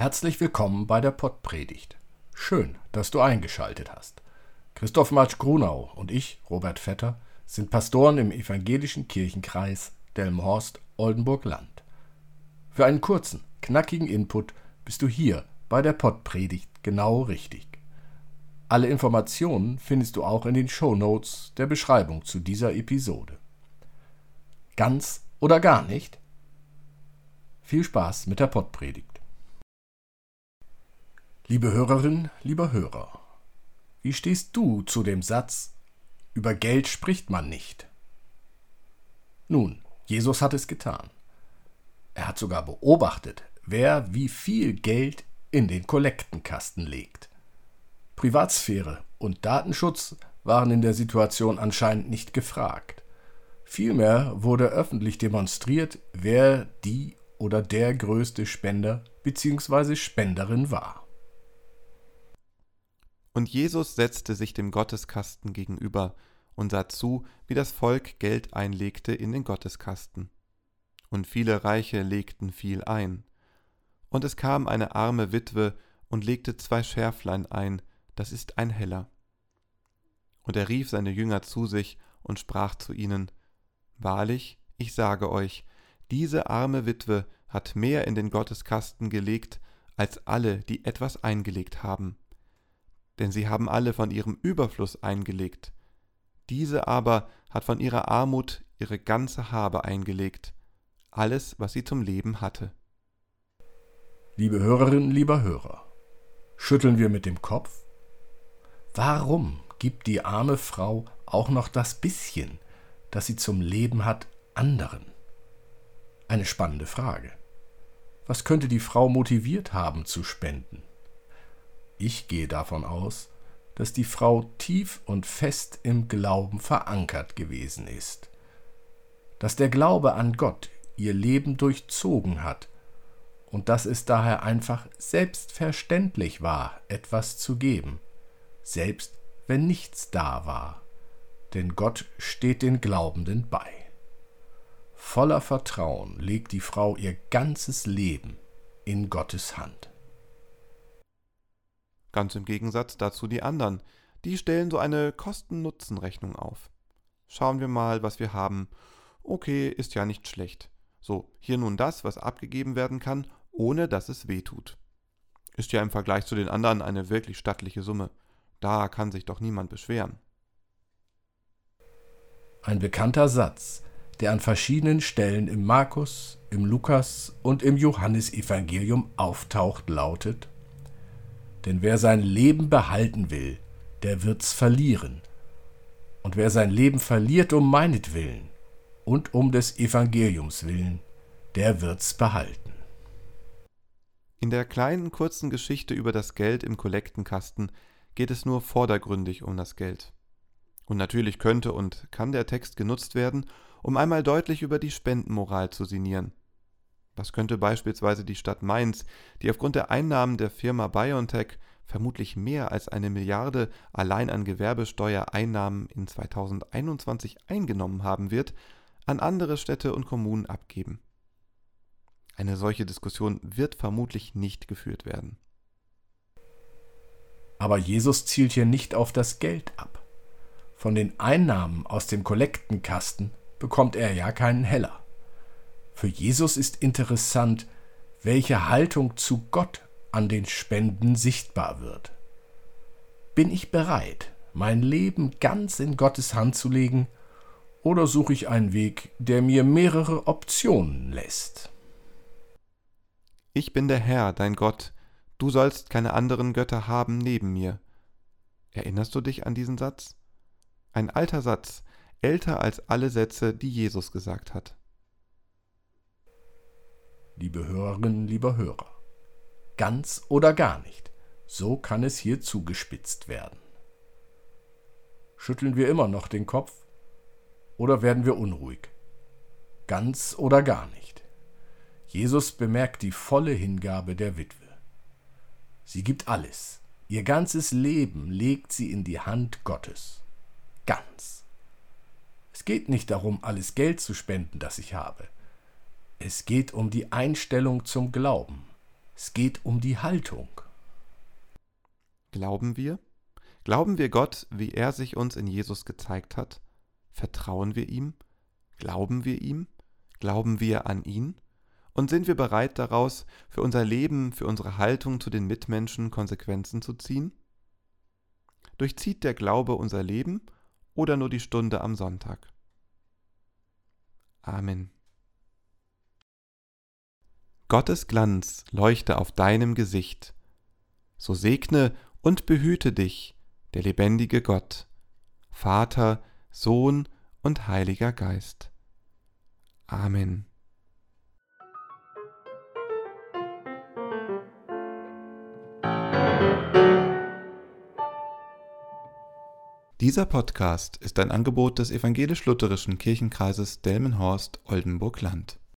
Herzlich willkommen bei der Pottpredigt. Schön, dass du eingeschaltet hast. Christoph Marsch Grunau und ich, Robert Vetter, sind Pastoren im evangelischen Kirchenkreis Delmenhorst-Oldenburg-Land. Für einen kurzen, knackigen Input bist du hier bei der Pottpredigt genau richtig. Alle Informationen findest du auch in den Shownotes der Beschreibung zu dieser Episode. Ganz oder gar nicht? Viel Spaß mit der Pottpredigt. Liebe Hörerin, lieber Hörer, wie stehst du zu dem Satz, über Geld spricht man nicht? Nun, Jesus hat es getan. Er hat sogar beobachtet, wer wie viel Geld in den Kollektenkasten legt. Privatsphäre und Datenschutz waren in der Situation anscheinend nicht gefragt. Vielmehr wurde öffentlich demonstriert, wer die oder der größte Spender bzw. Spenderin war. Und Jesus setzte sich dem Gotteskasten gegenüber und sah zu, wie das Volk Geld einlegte in den Gotteskasten. Und viele Reiche legten viel ein. Und es kam eine arme Witwe und legte zwei Schärflein ein, das ist ein Heller. Und er rief seine Jünger zu sich und sprach zu ihnen, Wahrlich, ich sage euch, diese arme Witwe hat mehr in den Gotteskasten gelegt, als alle, die etwas eingelegt haben denn sie haben alle von ihrem Überfluss eingelegt. Diese aber hat von ihrer Armut ihre ganze Habe eingelegt, alles, was sie zum Leben hatte. Liebe Hörerinnen, lieber Hörer, schütteln wir mit dem Kopf? Warum gibt die arme Frau auch noch das bisschen, das sie zum Leben hat, anderen? Eine spannende Frage. Was könnte die Frau motiviert haben zu spenden? Ich gehe davon aus, dass die Frau tief und fest im Glauben verankert gewesen ist, dass der Glaube an Gott ihr Leben durchzogen hat und dass es daher einfach selbstverständlich war, etwas zu geben, selbst wenn nichts da war, denn Gott steht den Glaubenden bei. Voller Vertrauen legt die Frau ihr ganzes Leben in Gottes Hand. Ganz im Gegensatz dazu die anderen. Die stellen so eine Kosten-Nutzen-Rechnung auf. Schauen wir mal, was wir haben. Okay, ist ja nicht schlecht. So, hier nun das, was abgegeben werden kann, ohne dass es weh tut. Ist ja im Vergleich zu den anderen eine wirklich stattliche Summe. Da kann sich doch niemand beschweren. Ein bekannter Satz, der an verschiedenen Stellen im Markus, im Lukas und im Johannesevangelium auftaucht, lautet denn wer sein Leben behalten will, der wird's verlieren. Und wer sein Leben verliert um meinetwillen und um des Evangeliums willen, der wird's behalten. In der kleinen kurzen Geschichte über das Geld im Kollektenkasten geht es nur vordergründig um das Geld. Und natürlich könnte und kann der Text genutzt werden, um einmal deutlich über die Spendenmoral zu sinnieren. Das könnte beispielsweise die Stadt Mainz, die aufgrund der Einnahmen der Firma BioNTech vermutlich mehr als eine Milliarde allein an Gewerbesteuereinnahmen in 2021 eingenommen haben wird, an andere Städte und Kommunen abgeben. Eine solche Diskussion wird vermutlich nicht geführt werden. Aber Jesus zielt hier nicht auf das Geld ab. Von den Einnahmen aus dem Kollektenkasten bekommt er ja keinen Heller. Für Jesus ist interessant, welche Haltung zu Gott an den Spenden sichtbar wird. Bin ich bereit, mein Leben ganz in Gottes Hand zu legen, oder suche ich einen Weg, der mir mehrere Optionen lässt? Ich bin der Herr, dein Gott, du sollst keine anderen Götter haben neben mir. Erinnerst du dich an diesen Satz? Ein alter Satz, älter als alle Sätze, die Jesus gesagt hat liebe Hörerinnen, lieber Hörer. Ganz oder gar nicht. So kann es hier zugespitzt werden. Schütteln wir immer noch den Kopf oder werden wir unruhig? Ganz oder gar nicht. Jesus bemerkt die volle Hingabe der Witwe. Sie gibt alles. Ihr ganzes Leben legt sie in die Hand Gottes. Ganz. Es geht nicht darum, alles Geld zu spenden, das ich habe. Es geht um die Einstellung zum Glauben. Es geht um die Haltung. Glauben wir? Glauben wir Gott, wie er sich uns in Jesus gezeigt hat? Vertrauen wir ihm? Glauben wir ihm? Glauben wir an ihn? Und sind wir bereit daraus, für unser Leben, für unsere Haltung zu den Mitmenschen Konsequenzen zu ziehen? Durchzieht der Glaube unser Leben oder nur die Stunde am Sonntag? Amen. Gottes Glanz leuchte auf deinem Gesicht. So segne und behüte dich der lebendige Gott, Vater, Sohn und Heiliger Geist. Amen. Dieser Podcast ist ein Angebot des evangelisch-lutherischen Kirchenkreises Delmenhorst-Oldenburg-Land.